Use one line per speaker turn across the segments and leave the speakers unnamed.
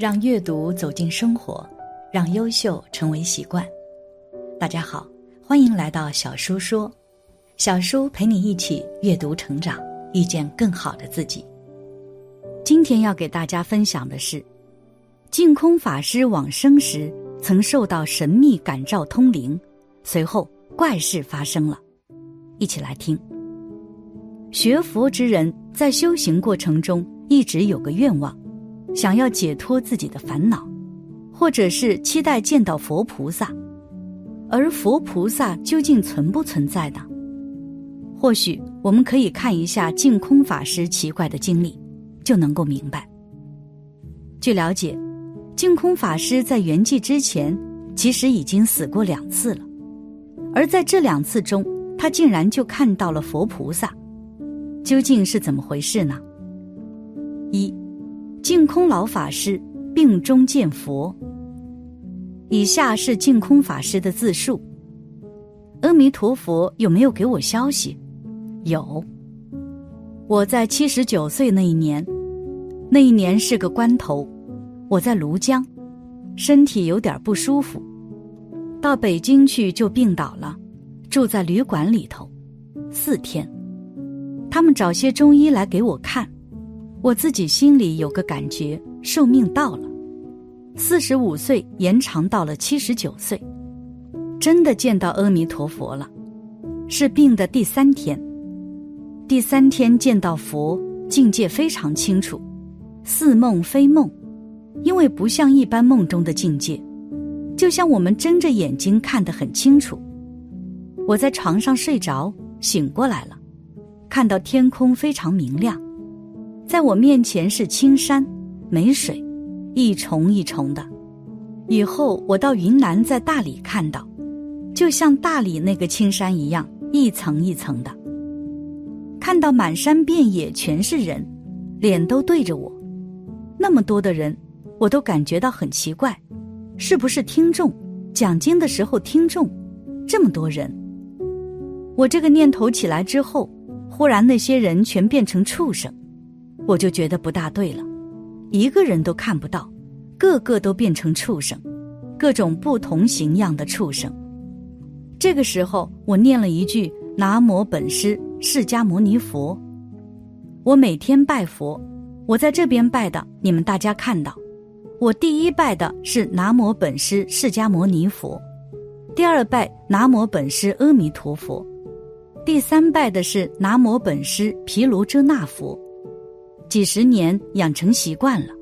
让阅读走进生活，让优秀成为习惯。大家好，欢迎来到小叔说，小叔陪你一起阅读成长，遇见更好的自己。今天要给大家分享的是，净空法师往生时曾受到神秘感召通灵，随后怪事发生了。一起来听。学佛之人在修行过程中一直有个愿望。想要解脱自己的烦恼，或者是期待见到佛菩萨，而佛菩萨究竟存不存在呢？或许我们可以看一下净空法师奇怪的经历，就能够明白。据了解，净空法师在圆寂之前，其实已经死过两次了，而在这两次中，他竟然就看到了佛菩萨，究竟是怎么回事呢？一。净空老法师病中见佛。以下是净空法师的自述：阿弥陀佛有没有给我消息？有。我在七十九岁那一年，那一年是个关头，我在庐江，身体有点不舒服，到北京去就病倒了，住在旅馆里头四天。他们找些中医来给我看。我自己心里有个感觉，寿命到了，四十五岁延长到了七十九岁，真的见到阿弥陀佛了。是病的第三天，第三天见到佛，境界非常清楚，似梦非梦，因为不像一般梦中的境界，就像我们睁着眼睛看得很清楚。我在床上睡着，醒过来了，看到天空非常明亮。在我面前是青山，没水，一重一重的。以后我到云南，在大理看到，就像大理那个青山一样，一层一层的。看到满山遍野全是人，脸都对着我，那么多的人，我都感觉到很奇怪，是不是听众讲经的时候听众这么多人？我这个念头起来之后，忽然那些人全变成畜生。我就觉得不大对了，一个人都看不到，个个都变成畜生，各种不同形样的畜生。这个时候，我念了一句“南无本师释迦牟尼佛”。我每天拜佛，我在这边拜的，你们大家看到，我第一拜的是“南无本师释迦牟尼佛”，第二拜“南无本师阿弥陀佛”，第三拜的是“南无本师毗卢遮那佛”。几十年养成习惯了，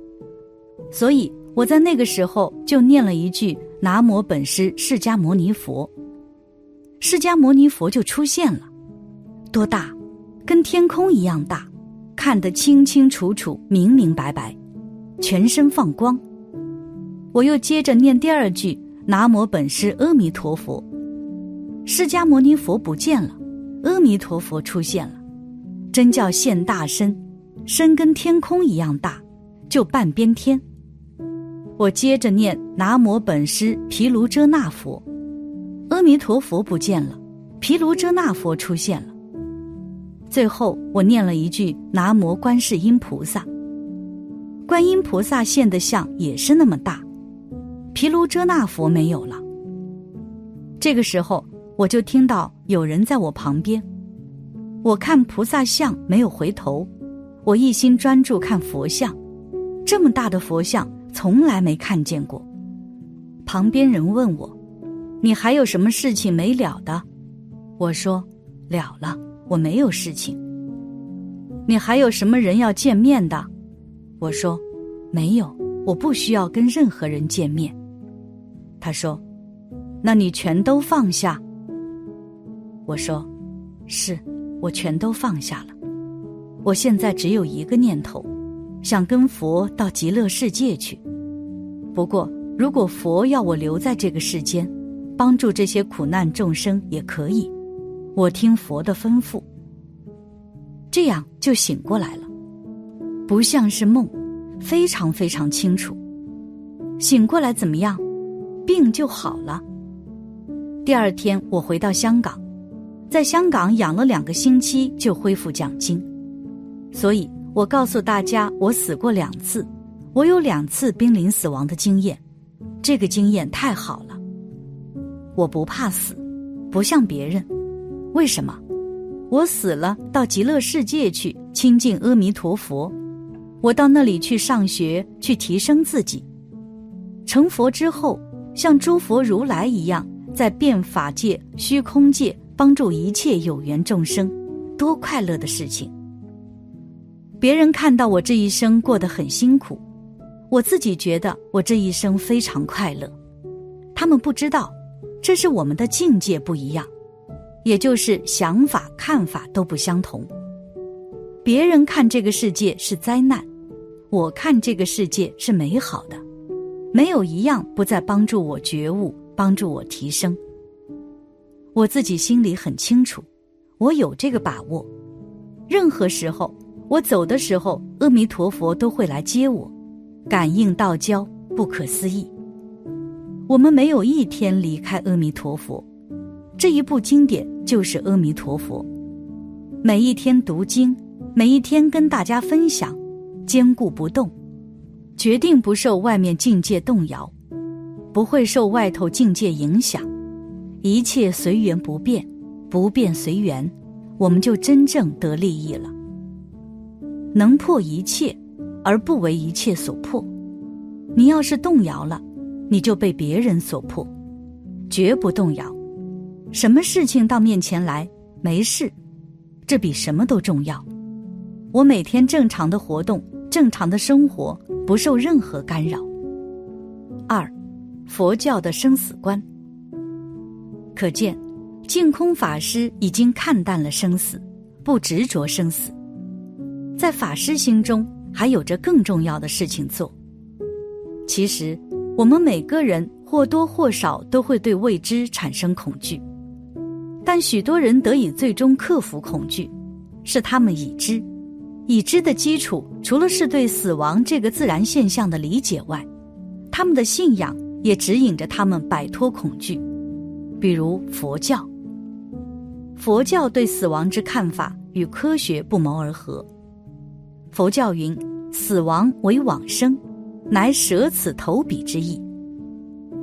所以我在那个时候就念了一句“南无本师释迦牟尼佛”，释迦牟尼佛就出现了，多大，跟天空一样大，看得清清楚楚、明明白白，全身放光。我又接着念第二句“南无本师阿弥陀佛”，释迦牟尼佛不见了，阿弥陀佛出现了，真叫现大身。身跟天空一样大，就半边天。我接着念南无本师毗卢遮那佛，阿弥陀佛不见了，毗卢遮那佛出现了。最后我念了一句南无观世音菩萨，观音菩萨现的像也是那么大，毗卢遮那佛没有了。这个时候我就听到有人在我旁边，我看菩萨像没有回头。我一心专注看佛像，这么大的佛像从来没看见过。旁边人问我：“你还有什么事情没了的？”我说：“了了，我没有事情。”你还有什么人要见面的？我说：“没有，我不需要跟任何人见面。”他说：“那你全都放下。”我说：“是，我全都放下了。”我现在只有一个念头，想跟佛到极乐世界去。不过，如果佛要我留在这个世间，帮助这些苦难众生也可以。我听佛的吩咐，这样就醒过来了，不像是梦，非常非常清楚。醒过来怎么样？病就好了。第二天我回到香港，在香港养了两个星期，就恢复讲经。所以我告诉大家，我死过两次，我有两次濒临死亡的经验，这个经验太好了。我不怕死，不像别人。为什么？我死了，到极乐世界去亲近阿弥陀佛。我到那里去上学，去提升自己。成佛之后，像诸佛如来一样，在变法界、虚空界帮助一切有缘众生，多快乐的事情！别人看到我这一生过得很辛苦。我自己觉得我这一生非常快乐，他们不知道，这是我们的境界不一样，也就是想法看法都不相同。别人看这个世界是灾难，我看这个世界是美好的，没有一样不在帮助我觉悟，帮助我提升。我自己心里很清楚，我有这个把握。任何时候，我走的时候，阿弥陀佛都会来接我。感应道交，不可思议。我们没有一天离开阿弥陀佛，这一部经典就是阿弥陀佛。每一天读经，每一天跟大家分享，坚固不动，决定不受外面境界动摇，不会受外头境界影响，一切随缘不变，不变随缘，我们就真正得利益了，能破一切。而不为一切所破，你要是动摇了，你就被别人所迫，绝不动摇。什么事情到面前来，没事，这比什么都重要。我每天正常的活动，正常的生活，不受任何干扰。二，佛教的生死观，可见，净空法师已经看淡了生死，不执着生死，在法师心中。还有着更重要的事情做。其实，我们每个人或多或少都会对未知产生恐惧，但许多人得以最终克服恐惧，是他们已知。已知的基础，除了是对死亡这个自然现象的理解外，他们的信仰也指引着他们摆脱恐惧。比如佛教，佛教对死亡之看法与科学不谋而合。佛教云：“死亡为往生，乃舍此投彼之意。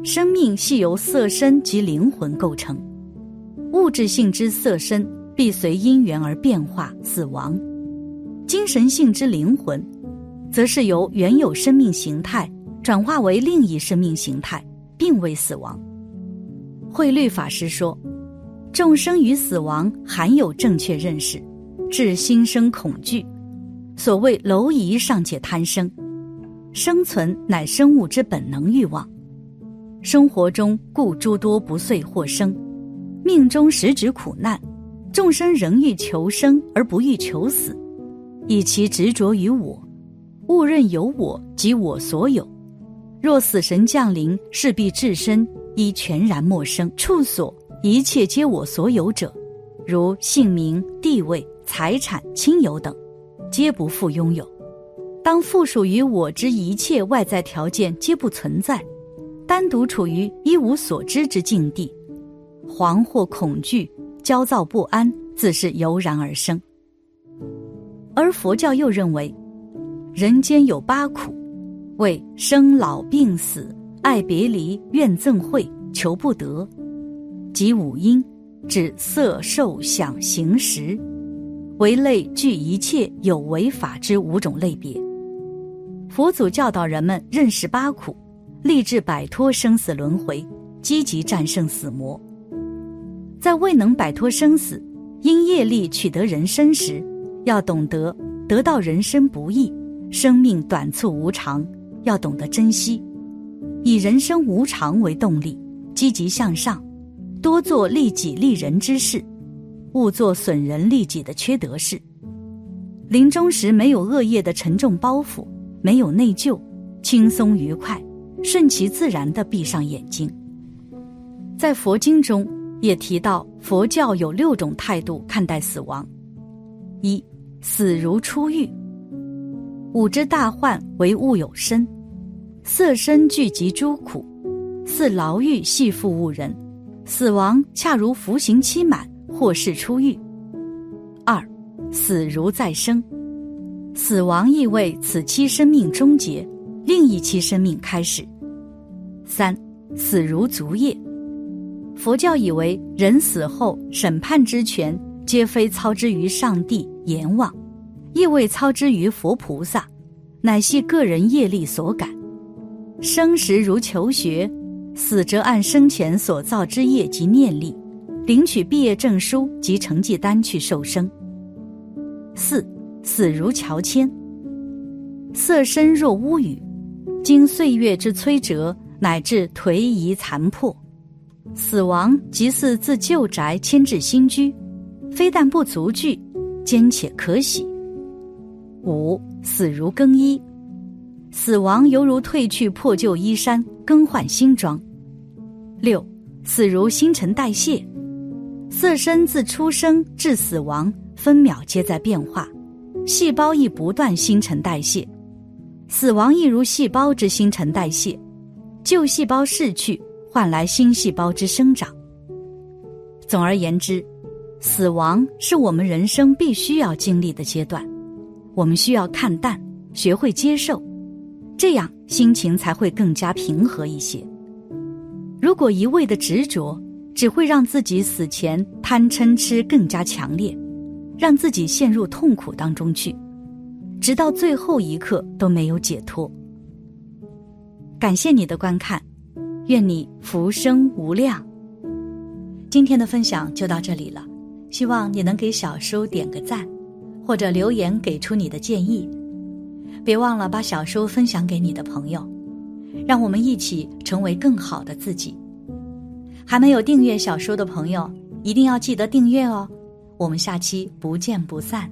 生命系由色身及灵魂构成，物质性之色身必随因缘而变化死亡；精神性之灵魂，则是由原有生命形态转化为另一生命形态，并未死亡。”慧律法师说：“众生于死亡含有正确认识，致心生恐惧。”所谓蝼蚁尚且贪生，生存乃生物之本能欲望。生活中故诸多不遂或生，命中时指苦难，众生仍欲求生而不欲求死，以其执着于我，误认有我即我所有。若死神降临，势必至身依全然陌生，处所一切皆我所有者，如姓名、地位、财产、亲友等。皆不复拥有，当附属于我之一切外在条件皆不存在，单独处于一无所知之境地，惶惑恐惧、焦躁不安，自是油然而生。而佛教又认为，人间有八苦，为生老病死、爱别离、怨憎会、求不得，即五阴，指色受想行识。为类具一切有为法之五种类别。佛祖教导人们认识八苦，立志摆脱生死轮回，积极战胜死魔。在未能摆脱生死，因业力取得人身时，要懂得得到人身不易，生命短促无常，要懂得珍惜，以人生无常为动力，积极向上，多做利己利人之事。勿做损人利己的缺德事。临终时没有恶业的沉重包袱，没有内疚，轻松愉快，顺其自然的闭上眼睛。在佛经中也提到，佛教有六种态度看待死亡：一、死如出狱；五之大患为物有身，色身聚集诸苦，似牢狱系缚物人，死亡恰如服刑期满。或是出狱。二，死如再生，死亡意味此期生命终结，另一期生命开始。三，死如足业。佛教以为人死后审判之权皆非操之于上帝阎王，亦未操之于佛菩萨，乃系个人业力所感。生时如求学，死则按生前所造之业及念力，领取毕业证书及成绩单去受生。四死如乔迁，色身若屋宇，经岁月之摧折，乃至颓夷残破，死亡即似自旧宅迁至新居，非但不足惧，兼且可喜。五死如更衣。死亡犹如褪去破旧衣衫，更换新装。六，死如新陈代谢，色身自出生至死亡，分秒皆在变化，细胞亦不断新陈代谢。死亡亦如细胞之新陈代谢，旧细胞逝去，换来新细胞之生长。总而言之，死亡是我们人生必须要经历的阶段，我们需要看淡，学会接受。这样心情才会更加平和一些。如果一味的执着，只会让自己死前贪嗔痴更加强烈，让自己陷入痛苦当中去，直到最后一刻都没有解脱。感谢你的观看，愿你福生无量。今天的分享就到这里了，希望你能给小叔点个赞，或者留言给出你的建议。别忘了把小书分享给你的朋友，让我们一起成为更好的自己。还没有订阅小说的朋友，一定要记得订阅哦！我们下期不见不散。